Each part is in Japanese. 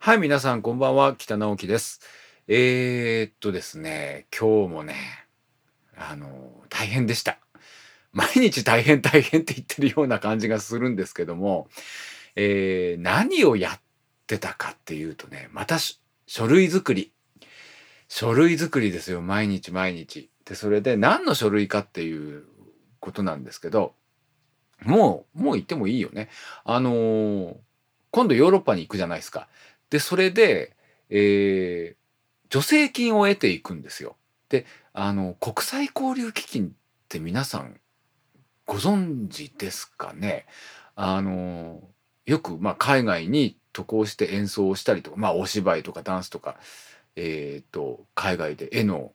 はい、皆さんこんばんは。北直樹です。えー、っとですね、今日もね、あの、大変でした。毎日大変大変って言ってるような感じがするんですけども、えー、何をやってたかっていうとね、また書類作り。書類作りですよ、毎日毎日。で、それで何の書類かっていうことなんですけど、もう、もう言ってもいいよね。あのー、今度ヨーロッパに行くじゃないですか。で、それで、えー、助成金を得ていくんですよ。で、あの、国際交流基金って皆さんご存知ですかね？あの、よく、まあ、海外に渡航して演奏をしたりとか、まあ、お芝居とかダンスとか、えっ、ー、と、海外で絵の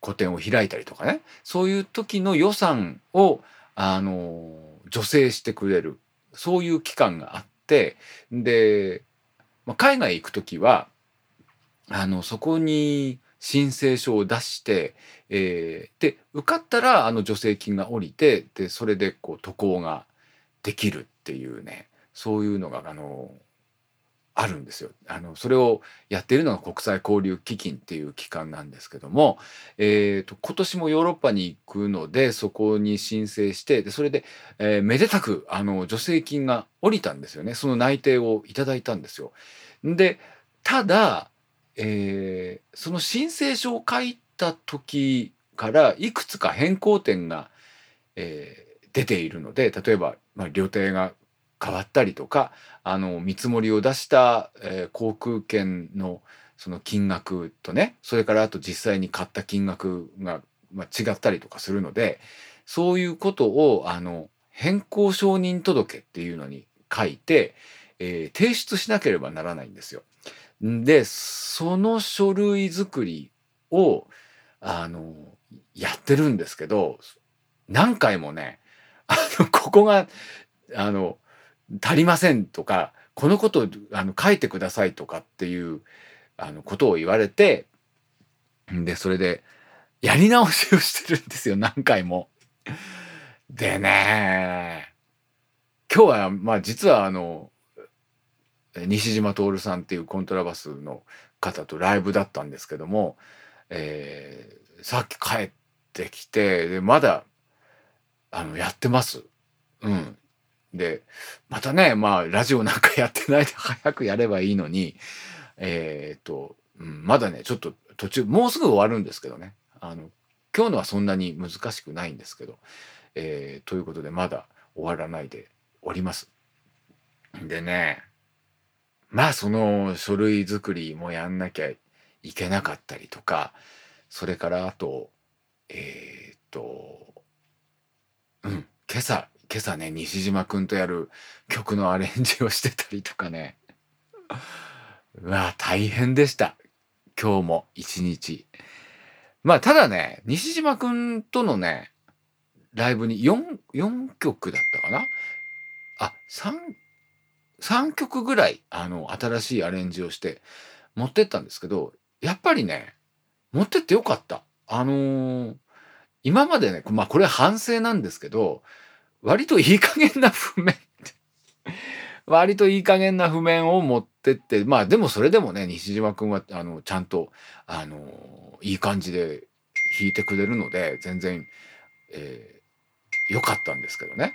個展を開いたりとかね、そういう時の予算を、あの、助成してくれる、そういう機関があって、で、まあ、海外行く時はあのそこに申請書を出して、えー、で受かったらあの助成金が下りてでそれでこう渡航ができるっていうねそういうのがあのあるんですよ。あのそれをやっているのが国際交流基金っていう機関なんですけども、えーと、今年もヨーロッパに行くのでそこに申請してでそれで、えー、めでたくあの助成金が下りたんですよねその内定をいただいたんですよ。でただ、えー、その申請書を書いた時からいくつか変更点が、えー、出ているので例えば、まあ、旅程が変わったりとかあの見積もりを出した、えー、航空券のその金額とねそれからあと実際に買った金額が、まあ、違ったりとかするのでそういうことをあの変更承認届っていうのに書いて、えー、提出しなければならないんですよ。でその書類作りをあのやってるんですけど何回もねあのここがあの足りませんとかこのことをあの書いてくださいとかっていうあのことを言われてでそれでやり直しをしてるんですよ何回も。でね今日はまあ実はあの西島徹さんっていうコントラバスの方とライブだったんですけども、えー、さっき帰ってきてでまだあのやってます。うん。で、またね、まあ、ラジオなんかやってないで 早くやればいいのに、えっ、と、ん、まだね、ちょっと途中、もうすぐ終わるんですけどね。あの、今日のはそんなに難しくないんですけど、えー、ということで、まだ終わらないでおります。でね、まあ、その書類作りもやんなきゃいけなかったりとか、それからあと、えっ、と、うん、今朝、今朝ね西島くんとやる曲のアレンジをしてたりとかね。うわ大変でした。今日も一日。まあただね西島くんとのねライブに 4, 4曲だったかな？あ3 3曲ぐらいあの新しいアレンジをして持ってったんですけどやっぱりね持ってってよかった。あのー、今までねまあこれ反省なんですけど割といい加減な譜面割といい加減な譜面を持ってってまあでもそれでもね西島君はあのちゃんとあのいい感じで弾いてくれるので全然良、えー、かったんですけどね。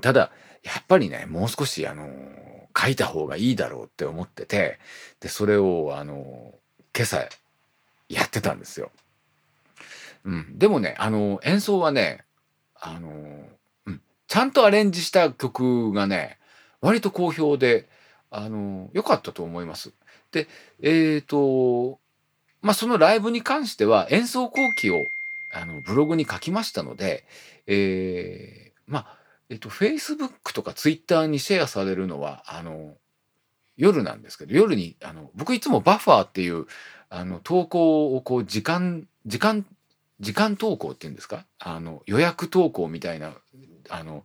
ただやっぱりねもう少しあの書いた方がいいだろうって思っててでそれをあの今朝やってたんですよ。うん、でもねあの演奏はねあの、うん、ちゃんとアレンジした曲がね割と好評であの良かったと思います。でえっ、ー、とまあそのライブに関しては演奏後期をあのブログに書きましたので、えー、まあえっ、ー、と Facebook とか Twitter にシェアされるのはあの夜なんですけど夜にあの僕いつもバッファーっていうあの投稿をこう時間時間時間投稿っていうんですか？あの予約投稿みたいなあの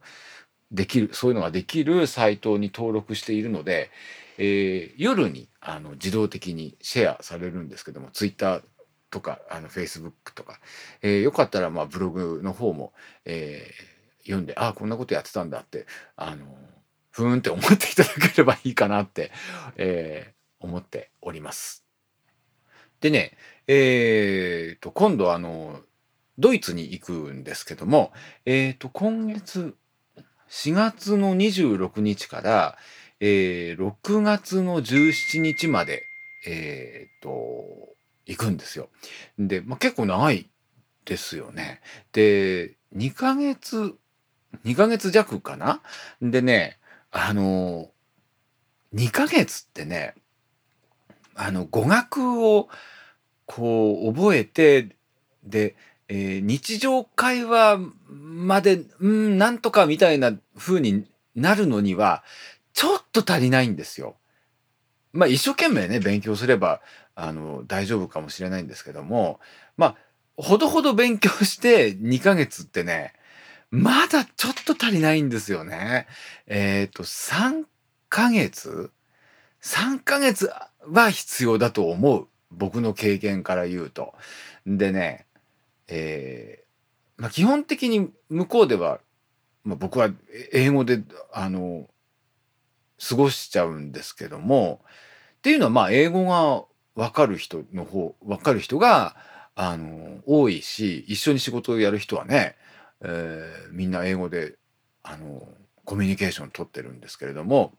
できるそういうのができるサイトに登録しているので、えー、夜にあの自動的にシェアされるんですけどもツイッターとかあのフェイスブックとか、えー、よかったらまあブログの方も、えー、読んでああこんなことやってたんだってあのふーんって思っていただければいいかなって、えー、思っております。でね、えー、と、今度あの、ドイツに行くんですけども、えー、と、今月、4月の26日から、えー、6月の17日まで、えー、と、行くんですよ。で、まあ、結構長いですよね。で、2ヶ月、2ヶ月弱かな？でね、あの、2ヶ月ってね、あの、語学をこう覚えて、で、えー、日常会話まで、うん、なんとかみたいな風になるのには、ちょっと足りないんですよ。まあ一生懸命ね、勉強すれば、あの、大丈夫かもしれないんですけども、まあ、ほどほど勉強して2ヶ月ってね、まだちょっと足りないんですよね。えっ、ー、と、3ヶ月 ?3 ヶ月は必要だと思う。僕の経験から言うと。でね、えー、まあ、基本的に向こうでは、まあ、僕は英語で、あの、過ごしちゃうんですけども、っていうのはま英語がわかる人の方、わかる人が、あの、多いし、一緒に仕事をやる人はね、えー、みんな英語で、あの、コミュニケーション取ってるんですけれども、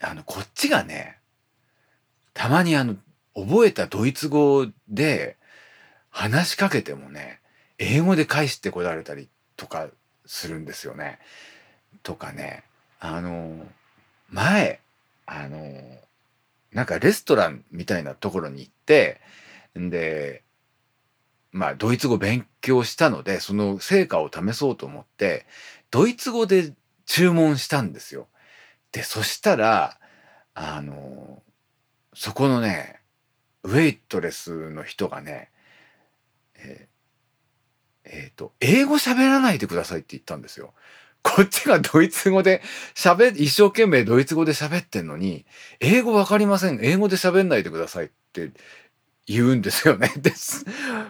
あの、こっちがね、たまにあの、覚えたドイツ語で話しかけてもね、英語で返してこられたりとかするんですよね。とかね、あの、前、あの、なんかレストランみたいなところに行って、んで、まあ、ドイツ語勉強したので、その成果を試そうと思って、ドイツ語で注文したんですよ。で、そしたら、あの、そこのね、ウェイトレスの人がね、えー、えー、と、英語喋らないでくださいって言ったんですよ。こっちがドイツ語で喋、一生懸命ドイツ語で喋ってんのに、英語わかりません。英語で喋んないでくださいって言うんですよね。です。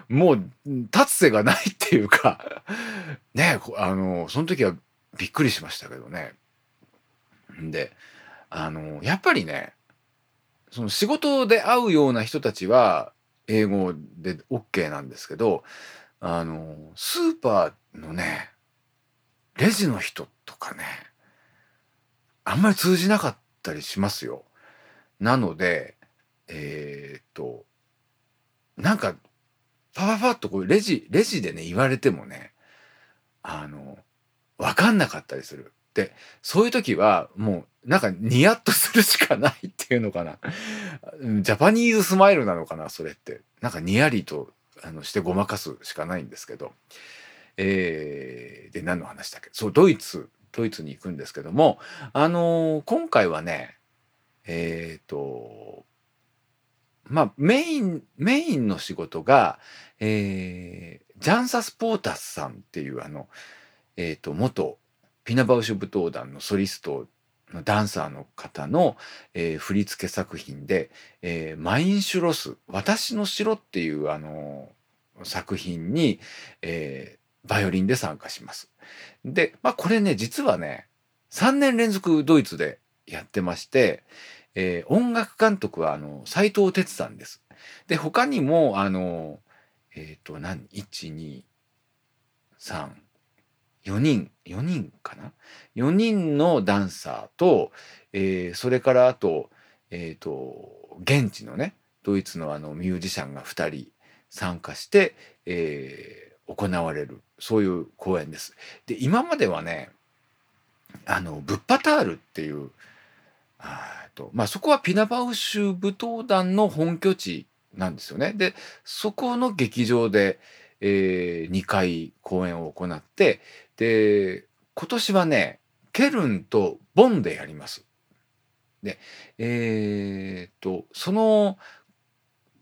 もう、立つ瀬がないっていうか、ね、あの、その時はびっくりしましたけどね。んで、あの、やっぱりね、その仕事で会うような人たちは英語で OK なんですけど、あの、スーパーのね、レジの人とかね、あんまり通じなかったりしますよ。なので、えー、っと、なんか、パパパッとこうレジ、レジでね、言われてもね、あの、わかんなかったりする。で、そういう時は、もう、なんかニヤッとするしかないっていうのかな。ジャパニーズスマイルなのかな、それって。なんかニヤリとあのしてごまかすしかないんですけど。えー、で、何の話だっけ？そう、ドイツ、ドイツに行くんですけども、あのー、今回はね、えっ、ー、と、まあ、メイン、メインの仕事が、えー、ジャンサス・ポータスさんっていうあの、えっ、ー、と、元ピナバウシュ舞踏団のソリストのダンサーの方の、えー、振付作品で、えー、マインシュロス、私の城っていうあの作品に、えー、バイオリンで参加します。で、まあこれね、実はね、3年連続ドイツでやってまして、えー、音楽監督はあの斉藤哲さんです。で他にもあのえっ、ー、と何？1 2 3 4人4人かな？4人のダンサーと、えー、それからあと,、えーと、現地のねドイツのあのミュージシャンが2人参加して、えー、行われるそういう公演です。で今まではねあのブッパタールっていうあとまあそこはピナバウシュ舞踏団の本拠地なんですよね。でそこの劇場で、えー、2回公演を行ってで今年はねケルンとボンでやります。でえー、っとその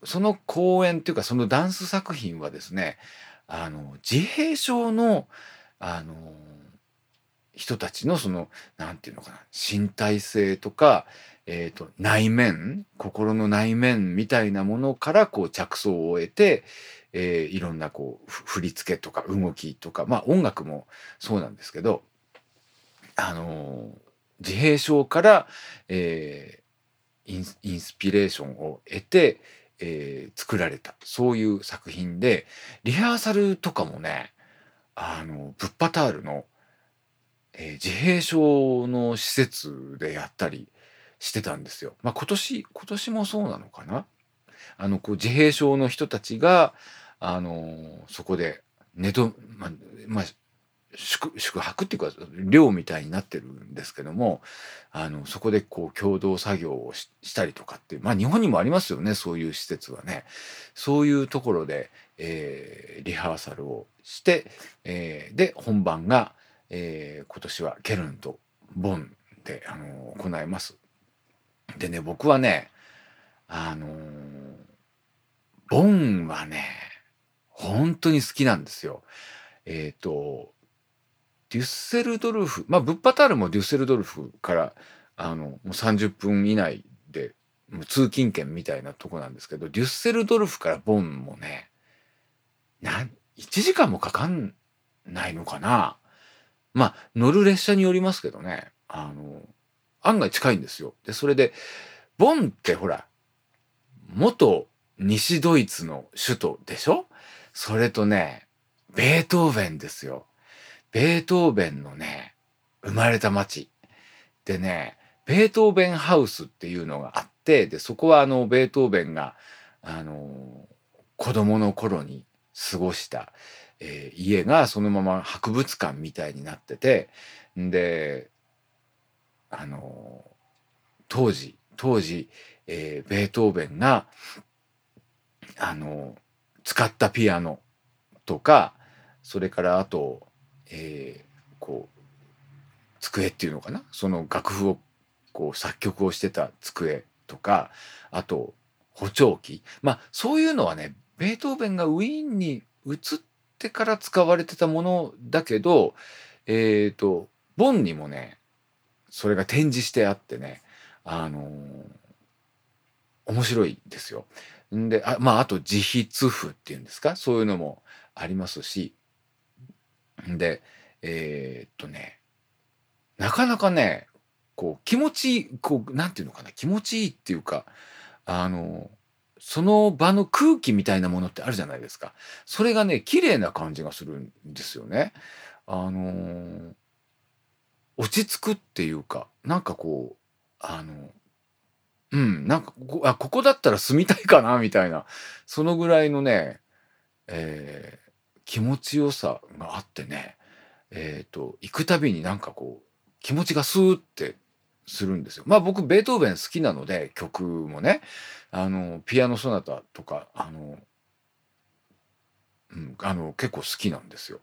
その公演っていうかそのダンス作品はですねあの自閉症のあの人たちのその何て言うのかな身体性とか、えーと、内面心の内面みたいなものからこう着想を得て、えー、いろんなこう振り付けとか動きとかまあ音楽もそうなんですけどあの自閉症から、えー、インインスピレーションを得て、えー、作られた。そういう作品でリハーサルとかもねあのブッパタールの、えー、自閉症の施設でやったりしてたんですよ。まあ、今年今年もそうなのかな？あのこう自閉症の人たちがあのそこで寝とまあ、まあ、宿宿泊っていうか寮みたいになってるんですけどもあのそこでこう共同作業をしたりとかってまあ日本にもありますよねそういう施設はねそういうところで、えー、リハーサルをして、えー、で本番が、えー、今年はケルンとボンで、あの行います。でね僕はねあのボンはね本当に好きなんですよ。えっ、ー、とデュッセルドルフ、まあ、ブッパタールもデュッセルドルフから、あの、もう30分以内で、もう通勤圏みたいなとこなんですけど、デュッセルドルフからボンもね、なん、1時間もかかんないのかな。まあ、乗る列車によりますけどね、あの、案外近いんですよ。で、それで、ボンってほら、元西ドイツの首都でしょ？それとね、ベートーベンですよ。ベートーベンのね、生まれた町。でね、ベートーベンハウスっていうのがあって、で、そこはあの、ベートーベンが、あの、子供の頃に過ごした、えー、家がそのまま博物館みたいになってて、で、あの、当時、当時、えー、ベートーベンが、あの、使ったピアノとか、それからあと、えー、こう机っていうのかな？その楽譜をこう作曲をしてた机とかあと補聴器。まあそういうのはねベートーベンがウィーンに移ってから使われてたものだけどえっ、ー、とボンにもねそれが展示してあってねあのー、面白いですよ。んであまああと自筆譜っていうんですか？そういうのもありますしで、えー、っとね、なかなかね、こう気持ちいい、こう、なんていうのかな、気持ちいいっていうか、あの、その場の空気みたいなものってあるじゃないですか。それがね、綺麗な感じがするんですよね。あの落ち着くっていうか、なんかこう、あの、うん、なんかここ、あ、ここだったら住みたいかな、みたいな、そのぐらいのね、えー、気持ちよさがあってね、えっ、ー、と、行くたびになんかこう、気持ちがスーってするんですよ。まあ僕、ベートーベン好きなので、曲もね、あの、ピアノソナタとか、あの、うん、あの、結構好きなんですよ。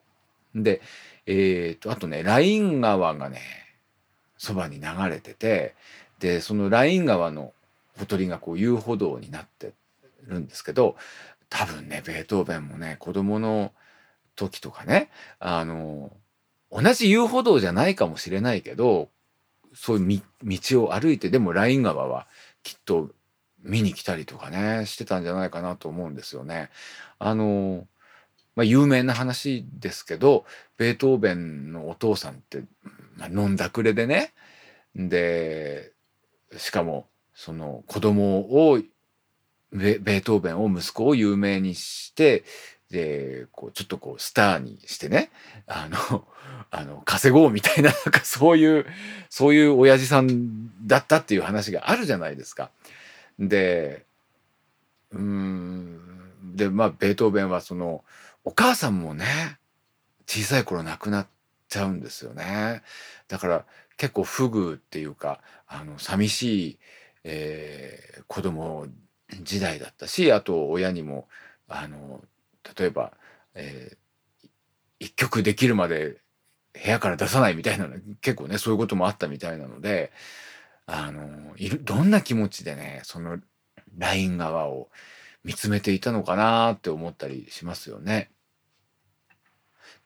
で、えっ、ー、と、あとね、ライン川がね、そばに流れてて、で、そのライン川のほとりがこう遊歩道になってるんですけど、多分ね、ベートーベンもね、子供の時とかね、あの、同じ遊歩道じゃないかもしれないけど、そういう道を歩いて、でもライン川はきっと見に来たりとかね、してたんじゃないかなと思うんですよね。あの、まあ、有名な話ですけど、ベートーベンのお父さんって、まあ、飲んだくれでね、で、しかも、その子供をベートーベンを息子を有名にしてで、こう、ちょっとこう、スターにしてね、あの、あの、稼ごうみたいな、なんかそういう、そういう親父さんだったっていう話があるじゃないですか。で、うん、で、まあ、ベートーベンはその、お母さんもね、小さい頃亡くなっちゃうんですよね。だから、結構不遇っていうか、あの、寂しい、えー、子供時代だったし、あと親にも、あの、例えば、えー、一曲できるまで部屋から出さないみたいな結構ねそういうこともあったみたいなのであのいるどんな気持ちでねそのライン側を見つめていたのかなって思ったりしますよね。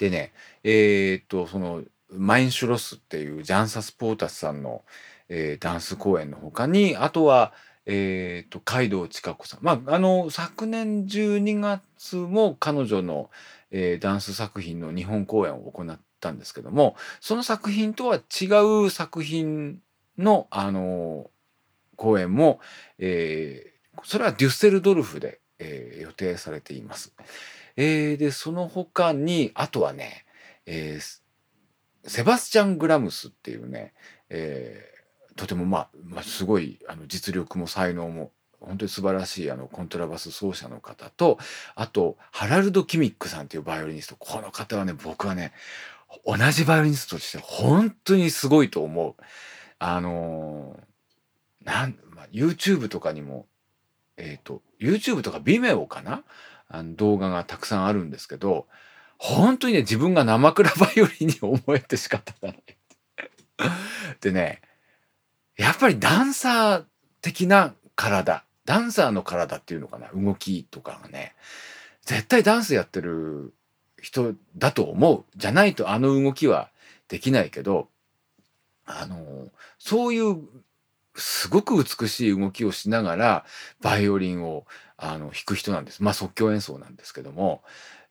でねえー、っとそのマインシュロスっていうジャンサス・ポータスさんの、えー、ダンス公演の他にあとはえーと、海道千佳子さん、まあ、あの昨年12月も彼女の、えー、ダンス作品の日本公演を行ったんですけどもその作品とは違う作品のあの公演も、えー、それはデュッセルドルフで、えー、予定されています。えー、でその他にあとはね、えー、セバスチャン・グラムスっていうね、えー、とてもまあ、まあ、すごいあの実力も才能も本当に素晴らしいあのコントラバス奏者の方とあとハラルド・キミックさんっていうバイオリニストこの方はね僕はね同じバイオリニストとして本当にすごいと思う。あのー、なん、まあ、YouTube とかにもえっ、ー、と YouTube とか Vimeo かなあの動画がたくさんあるんですけど本当にね自分が生倉バイオリンに思えて仕方がない。でねやっぱりダンサー的な体ダンサーの体っていうのかな動きとかがね絶対ダンスやってる人だと思うじゃないとあの動きはできないけどあのそういうすごく美しい動きをしながらバイオリンをあの弾く人なんです。まあ即興演奏なんですけども、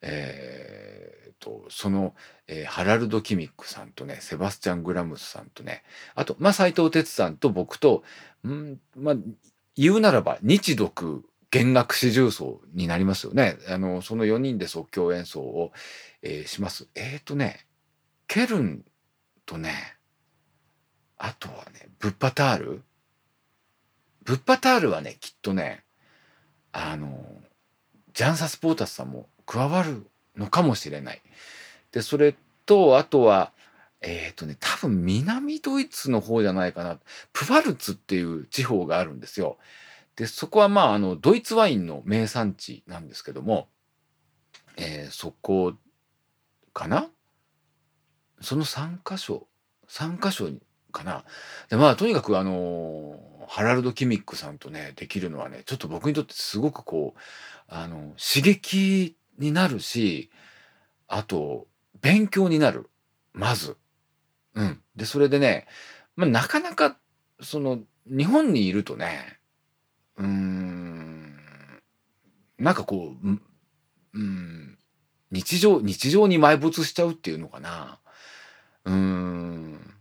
えー、とその、えー、ハラルド・キミックさんとねセバスチャン・グラムスさんとねあと、まあ、斎藤哲さんと僕とん、まあ、言うならば日独弦楽四重奏になりますよね。あのその4人で即興演奏を、えー、します。えっ、ー、とねケルンとねあとはねブッパタールブッパタールはねきっとねあのジャンサス・ポータスさんも加わるのかもしれない。でそれとあとはえっ、ー、とね多分南ドイツの方じゃないかなプファルツっていう地方があるんですよ。でそこはまああのドイツワインの名産地なんですけども、えー、そこかな？その3箇所3箇所にかなでまあとにかくあのハラルド・キミックさんとねできるのはねちょっと僕にとってすごくこうあの刺激になるしあと勉強になるまず。うん、でそれでね、まあ、なかなかその日本にいるとねうーんなんかこう、うん、日常日常に埋没しちゃうっていうのかな。うん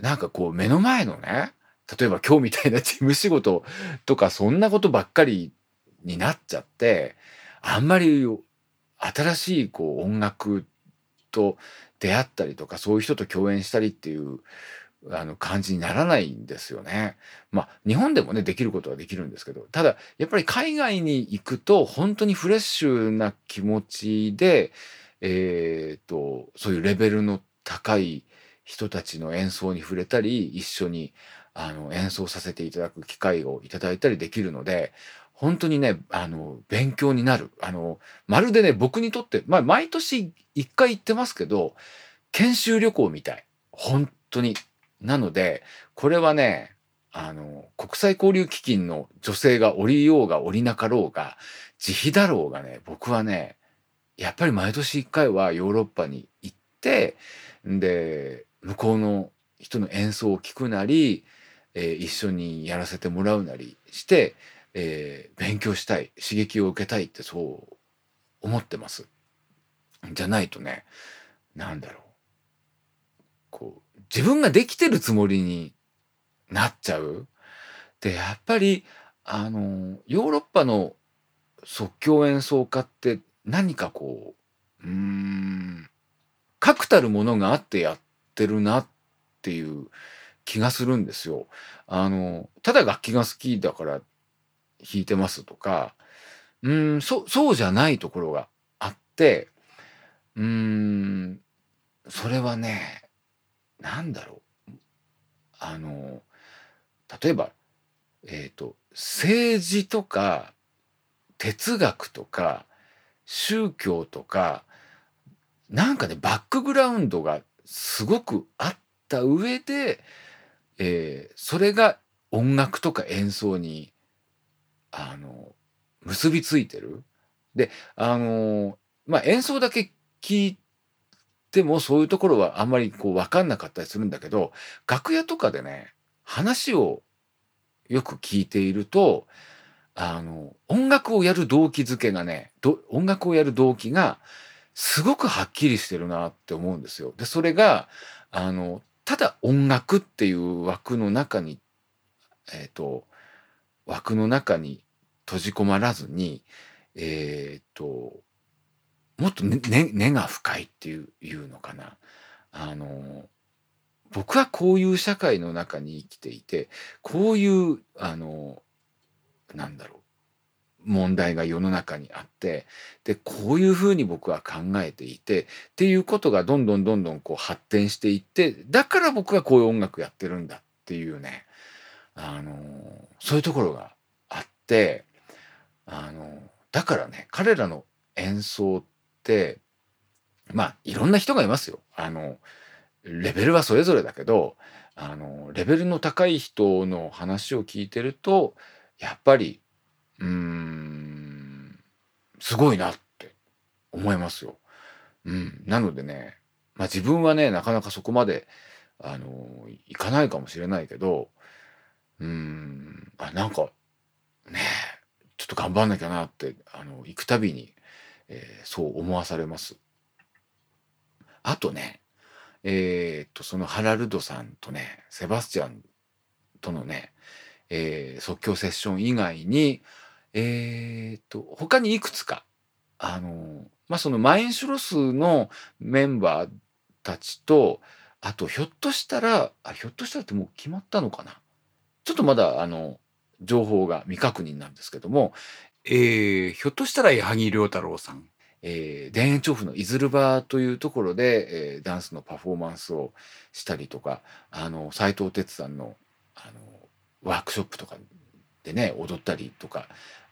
なんかこう目の前のね例えば今日みたいな事務仕事とかそんなことばっかりになっちゃってあんまり新しいこう音楽と出会ったりとかそういう人と共演したりっていうあの感じにならないんですよね。まあ日本でもねできることはできるんですけどただやっぱり海外に行くと本当にフレッシュな気持ちでえー、とそういうレベルの高い人たちの演奏に触れたり一緒にあの演奏させていただく機会をいただいたりできるので本当にねあの勉強になるあのまるでね僕にとって、まあ、毎年一回行ってますけど研修旅行みたい本当に。なのでこれはねあの国際交流基金の女性が降りようが降りなかろうが自費だろうがね僕はねやっぱり毎年1回はヨーロッパに行ってで向こうの人の演奏を聴くなり、えー、一緒にやらせてもらうなりして、えー、勉強したい刺激を受けたいってそう思ってます。じゃないとねなんだろうこう自分ができてるつもりになっちゃう。でやっぱりあのヨーロッパの即興演奏家って何かこううん確たるものがあってやってるなっていう気がするんですよ。あのただ楽器が好きだから弾いてますとかうんそそうじゃないところがあってうんそれはねなんだろうあの例えばえっ、ー、と政治とか哲学とか宗教とかなんかねバックグラウンドがすごくあった上で、えー、それが音楽とか演奏にあの結びついてる。であのまあ演奏だけ聞いてもそういうところはあんまりこう分かんなかったりするんだけど楽屋とかでね話をよく聞いているとあの音楽をやる動機づけがね音楽をやる動機がすごくはっきりしてるなって思うんですよ。でそれがあのただ音楽っていう枠の中にえっ、ー、と枠の中に閉じ込まらずにえっ、ー、ともっと根、ねね、が深いっていういうのかな。あの僕はこういう社会の中に生きていてこういうあのなんだろう問題が世の中にあってでこういうふうに僕は考えていてっていうことがどんどんどんどんこう発展していってだから僕はこういう音楽やってるんだっていうねあのそういうところがあってあのだからね彼らの演奏ってまあいろんな人がいますよ。あのレベルはそれぞれだけどあのレベルの高い人の話を聞いてるとやっぱりうーんすごいなって思いますよ。うん、なのでね、まあ、自分はねなかなかそこまであのいかないかもしれないけどうーんあなんかねちょっと頑張んなきゃなってあの行くたびに、えー、そう思わされます。あとねえー、っとそのハラルドさんとねセバスチャンとのね、えー、即興セッション以外にえー、っと他にいくつかあのまあそのマインシュロスのメンバーたちとあとひょっとしたらあひょっとしたらってもう決まったのかな。ちょっとまだあの情報が未確認なんですけども、えー、ひょっとしたら矢作良太郎さん。えー、田園調布のいずる場というところで、えー、ダンスのパフォーマンスをしたりとかあの斉藤哲さんのあのワークショップとかでね踊ったりとか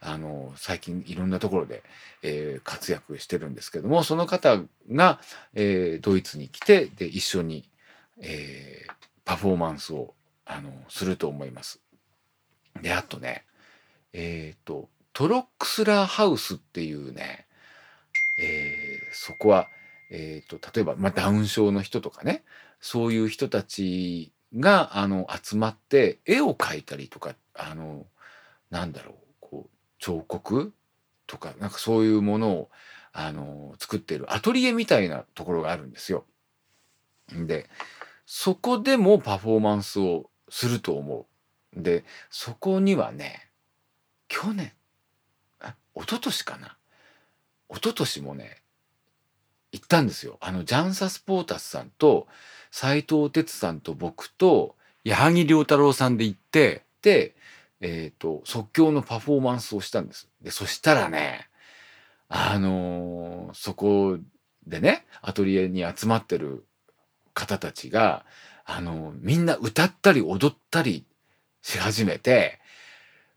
あの最近いろんなところで、えー、活躍してるんですけどもその方が、えー、ドイツに来てで一緒に、えー、パフォーマンスをあのすると思います。であとねえっ、ー、とトロックスラーハウスっていうねえー、そこは、えーと、例えば、まあ、ダウン症の人とかねそういう人たちがあの集まって絵を描いたりとかあのなんだろう彫刻？とかなんかそういうものをあの作ってるアトリエみたいなところがあるんですよ。でそこでもパフォーマンスをすると思う。でそこにはね去年あ一昨年かな一昨年もね行ったんですよ。あのジャンサスポータスさんと斎藤哲さんと僕と矢作良太郎さんで行ってで、えっ、ー、と即興のパフォーマンスをしたんです。でそしたらねあのー、そこでねアトリエに集まってる方たちがあのー、みんな歌ったり踊ったりし始めて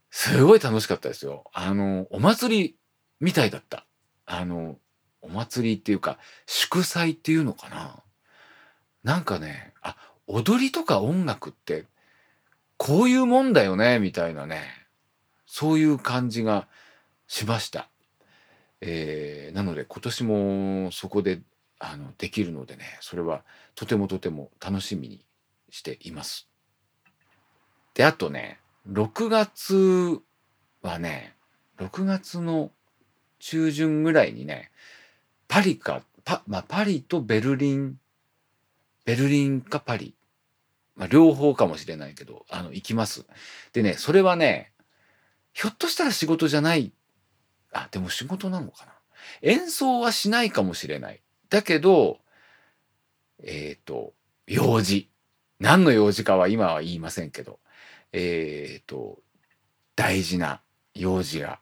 すごい楽しかったですよ。あのお祭りみたいだった。あの、お祭りっていうか、祝祭っていうのかな。なんかね、あ、踊りとか音楽って、こういうもんだよね、みたいなね、そういう感じがしました。えー、なので今年もそこであのできるのでね、それはとてもとても楽しみにしています。で、あとね、6月はね、6月の中旬ぐらいにね、パリか、パ、まあ、パリとベルリン、ベルリンかパリ。まあ、両方かもしれないけど、あの、行きます。でね、それはね、ひょっとしたら仕事じゃない。あ、でも仕事なのかな。演奏はしないかもしれない。だけど、えっ、ー、と、用事。何の用事かは今は言いませんけど、えっ、ー、と、大事な用事が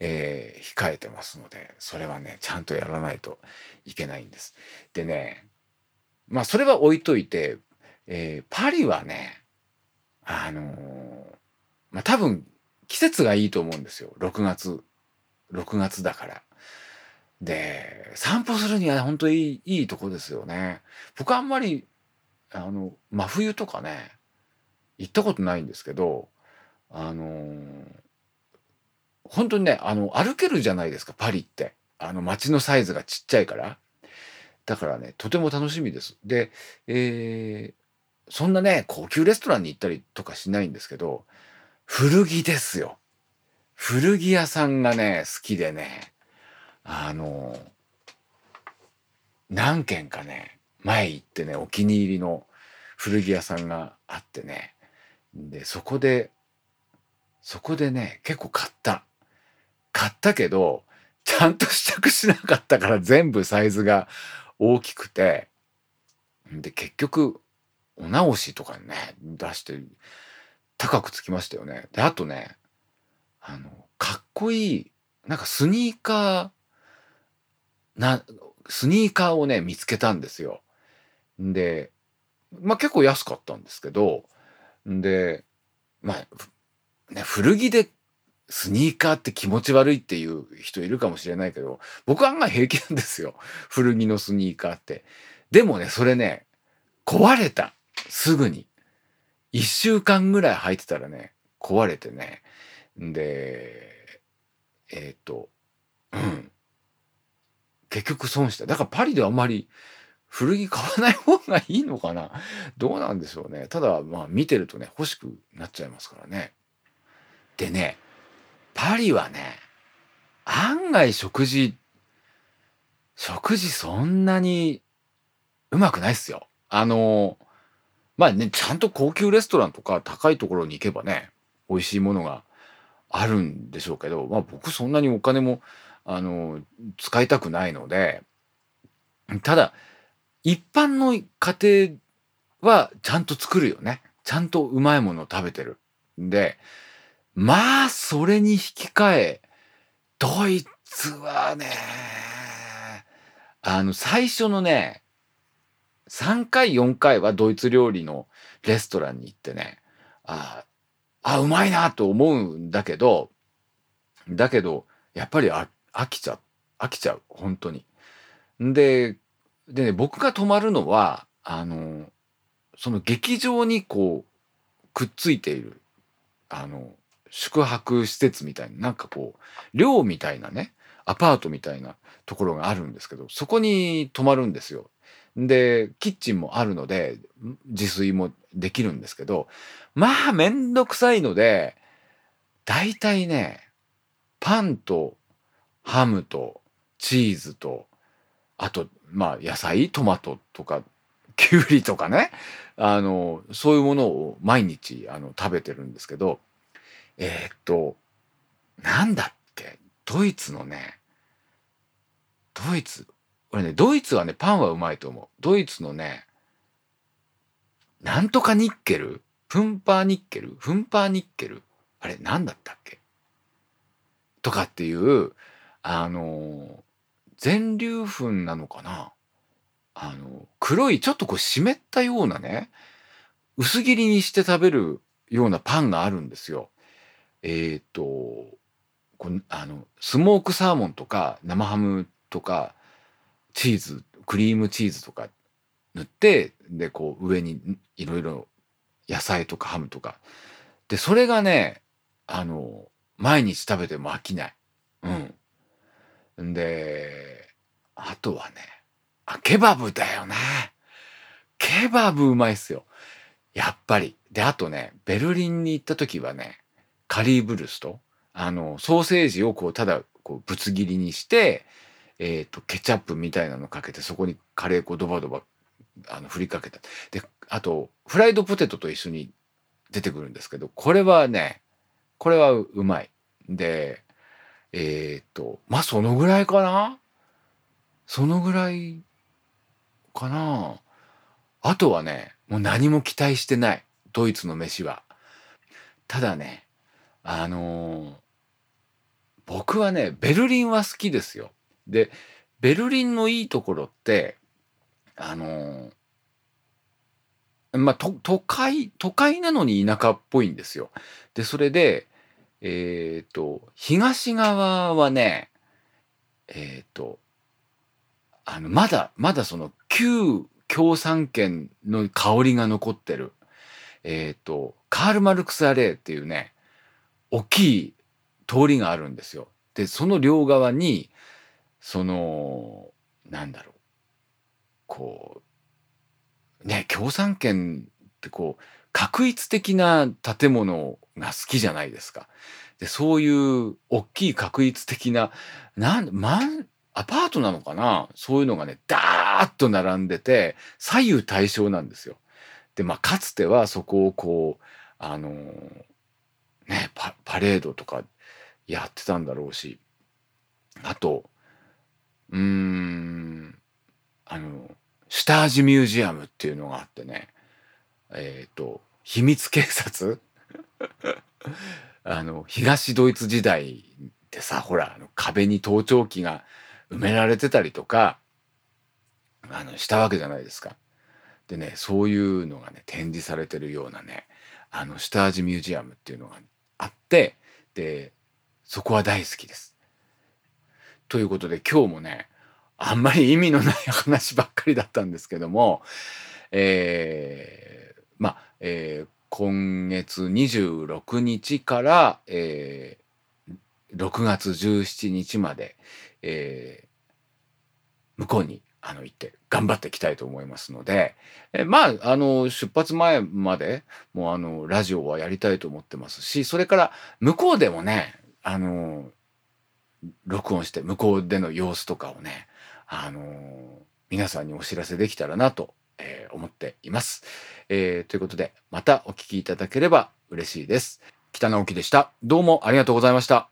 えー、控えてますのでそれはねちゃんとやらないといけないんです。でねまあそれは置いといて、えー、パリはねあのー、まあ多分季節がいいと思うんですよ6月6月だから。で散歩するには本当にいいいとこですよね。僕あんまりあの真冬とかね行ったことないんですけどあのー本当にね、あの、歩けるじゃないですか、パリって。あの、街のサイズがちっちゃいから。だからね、とても楽しみです。で、えー、そんなね、高級レストランに行ったりとかしないんですけど、古着ですよ。古着屋さんがね、好きでね、あの、何軒かね、前行ってね、お気に入りの古着屋さんがあってね、で、そこで、そこでね、結構買った。買ったけど、ちゃんと試着しなかったから全部サイズが大きくて、で、結局、お直しとかね、出して、高くつきましたよね。で、あとね、あの、かっこいい、なんかスニーカー、な、スニーカーをね、見つけたんですよ。で、まあ結構安かったんですけど、で、まあ、ね、古着でスニーカーって気持ち悪いっていう人いるかもしれないけど、僕は案外平気なんですよ。古着のスニーカーって。でもね、それね、壊れた。すぐに。一週間ぐらい履いてたらね、壊れてね。で、えっ、と、うん。結局損した。だからパリであんまり古着買わない方がいいのかなどうなんでしょうね。ただ、まあ見てるとね、欲しくなっちゃいますからね。でね、パリはね、案外食事、食事そんなにうまくないっすよ。あの、まあね、ちゃんと高級レストランとか高いところに行けばね、美味しいものがあるんでしょうけど、まあ僕そんなにお金も、あの、使いたくないので、ただ、一般の家庭はちゃんと作るよね。ちゃんとうまいものを食べてる。んで、まあ、それに引き換え、ドイツはね、あの、最初のね、3回、4回はドイツ料理のレストランに行ってね、ああ、うまいなと思うんだけど、だけど、やっぱり飽きちゃう。飽きちゃう。本当に。で、でね、僕が泊まるのは、あの、その劇場にこう、くっついている、あの、宿泊施設みたいな、なんかこう、寮みたいなね、アパートみたいなところがあるんですけど、そこに泊まるんですよ。で、キッチンもあるので、自炊もできるんですけど、まあ、めんどくさいので、大体ね、パンとハムとチーズと、あとまあ野菜トマトとかきゅうりとかねあのそういうものを毎日あの食べてるんですけどえー、っとなんだっけドイツのねドイツ俺ねドイツはねパンはうまいと思う。ドイツのねなんとかニッケル？フンパーニッケル？フンパーニッケル？あれ何だったっけ？とかっていうあの全粒粉なのかな？あの、黒いちょっとこう湿ったようなね、薄切りにして食べるようなパンがあるんですよ。えっ、ー、と、こあの、スモークサーモンとか生ハムとかチーズ、クリームチーズとか塗って、で、こう上にいろいろ野菜とかハムとか。で、それがね、あの、毎日食べても飽きない。うん。で、あとはね、あ、ケバブだよね。ケバブうまいっすよ。やっぱり。で、あとね、ベルリンに行った時はね、カリーブルスト、あの、ソーセージをこう、ただ、こう、ぶつ切りにして、え、ー、と、ケチャップみたいなのかけて、そこにカレー粉ドバドバ、あの、振りかけた。で、あと、フライドポテトと一緒に出てくるんですけど、これはね、これはうまい。で、えっ、ー、と、まあ、そのぐらいかな？そのぐらいかな？あとはね、もう何も期待してない。ドイツの飯は。ただね、あのー、僕はね、ベルリンは好きですよ。で、ベルリンのいいところって、あの、まあ、都会、都会なのに田舎っぽいんですよ。で、それで、えっ、と、東側はね、えっ、と、あの、まだ、まだその旧共産圏の香りが残ってる。えっ、と、カール・マルクス・アレーっていうね、大きい通りがあるんですよ。で、その両側に、その、なんだろう、こう、ね、共産圏ってこう、確一的な建物が好きじゃないですか。で、そういう大きい確一的な、なん、マン、アパートなのかな？そういうのがね、ダーッと並んでて、左右対称なんですよ。で、まあ、かつてはそこをこう、あの、ねパ、パレードとかやってたんだろうし、あと、うーん、あの、下味ミュージアムっていうのがあってね、えっ、ー、と、秘密警察？あの、東ドイツ時代ってさ、ほら、あの壁に盗聴器が埋められてたりとか、あの、したわけじゃないですか。でね、そういうのがね、展示されてるようなね、あの、下味ミュージアムっていうのがあって、で、そこは大好きです。ということで今日もね、あんまり意味のない話ばっかりだったんですけども、えー、まあ、えー、今月26日から、えー、6月17日まで、えー、向こうにあの行って頑張っていきたいと思いますので、えまあ、あの、出発前までもうあの、ラジオはやりたいと思ってますし、それから向こうでもね、あの、録音して向こうでの様子とかをね、あの、皆さんにお知らせできたらなとえー、思っています。えー、ということで、またお聴きいただければ嬉しいです。北直樹でした。どうもありがとうございました。